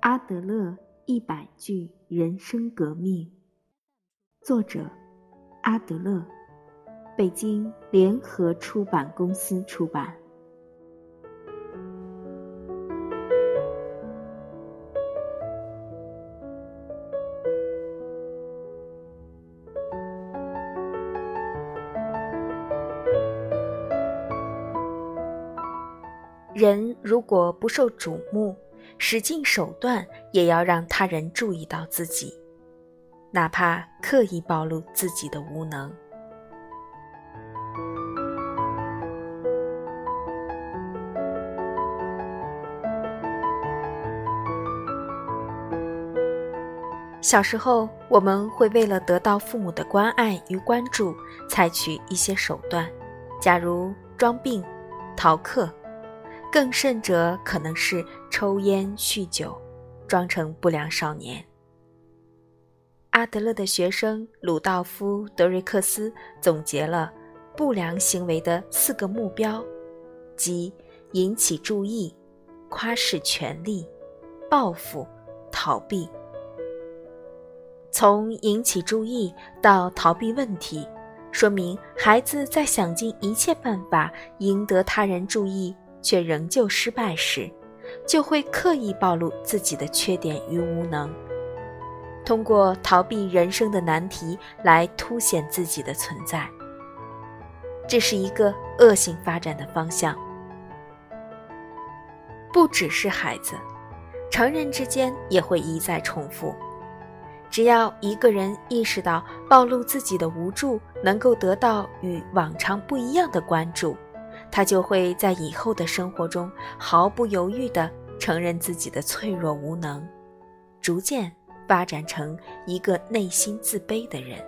阿德勒一百句人生革命，作者阿德勒，北京联合出版公司出版。人如果不受瞩目，使尽手段也要让他人注意到自己，哪怕刻意暴露自己的无能。小时候，我们会为了得到父母的关爱与关注，采取一些手段，假如装病、逃课。更甚者，可能是抽烟酗酒，装成不良少年。阿德勒的学生鲁道夫·德瑞克斯总结了不良行为的四个目标，即引起注意、夸示权力、报复、逃避。从引起注意到逃避问题，说明孩子在想尽一切办法赢得他人注意。却仍旧失败时，就会刻意暴露自己的缺点与无能，通过逃避人生的难题来凸显自己的存在。这是一个恶性发展的方向。不只是孩子，成人之间也会一再重复。只要一个人意识到暴露自己的无助能够得到与往常不一样的关注。他就会在以后的生活中毫不犹豫地承认自己的脆弱无能，逐渐发展成一个内心自卑的人。